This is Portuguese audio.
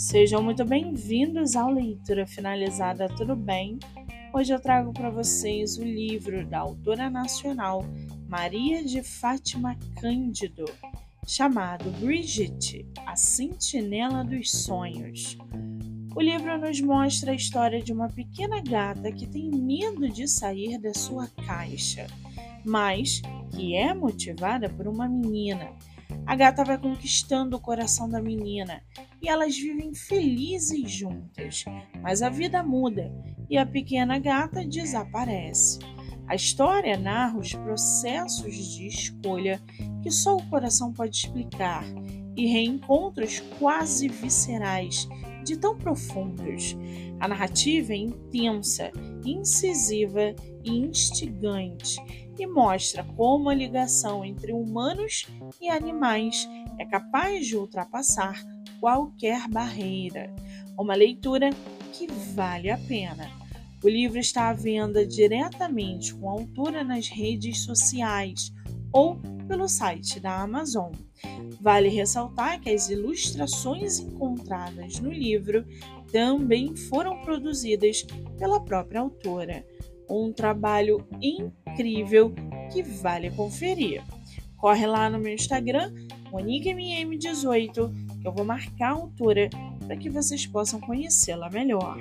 Sejam muito bem-vindos ao Leitura Finalizada, tudo bem? Hoje eu trago para vocês o livro da autora nacional Maria de Fátima Cândido, chamado Brigitte, a Sentinela dos Sonhos. O livro nos mostra a história de uma pequena gata que tem medo de sair da sua caixa, mas que é motivada por uma menina. A gata vai conquistando o coração da menina e elas vivem felizes juntas. Mas a vida muda e a pequena gata desaparece. A história narra os processos de escolha que só o coração pode explicar e reencontros quase viscerais de tão profundos. A narrativa é intensa, incisiva e instigante e mostra como a ligação entre humanos e animais é capaz de ultrapassar qualquer barreira. Uma leitura que vale a pena. O livro está à venda diretamente com a autora nas redes sociais ou pelo site da Amazon. Vale ressaltar que as ilustrações encontradas no livro também foram produzidas pela própria autora. Um trabalho incrível que vale conferir. Corre lá no meu Instagram, MoniqueMM18, que eu vou marcar a autora para que vocês possam conhecê-la melhor.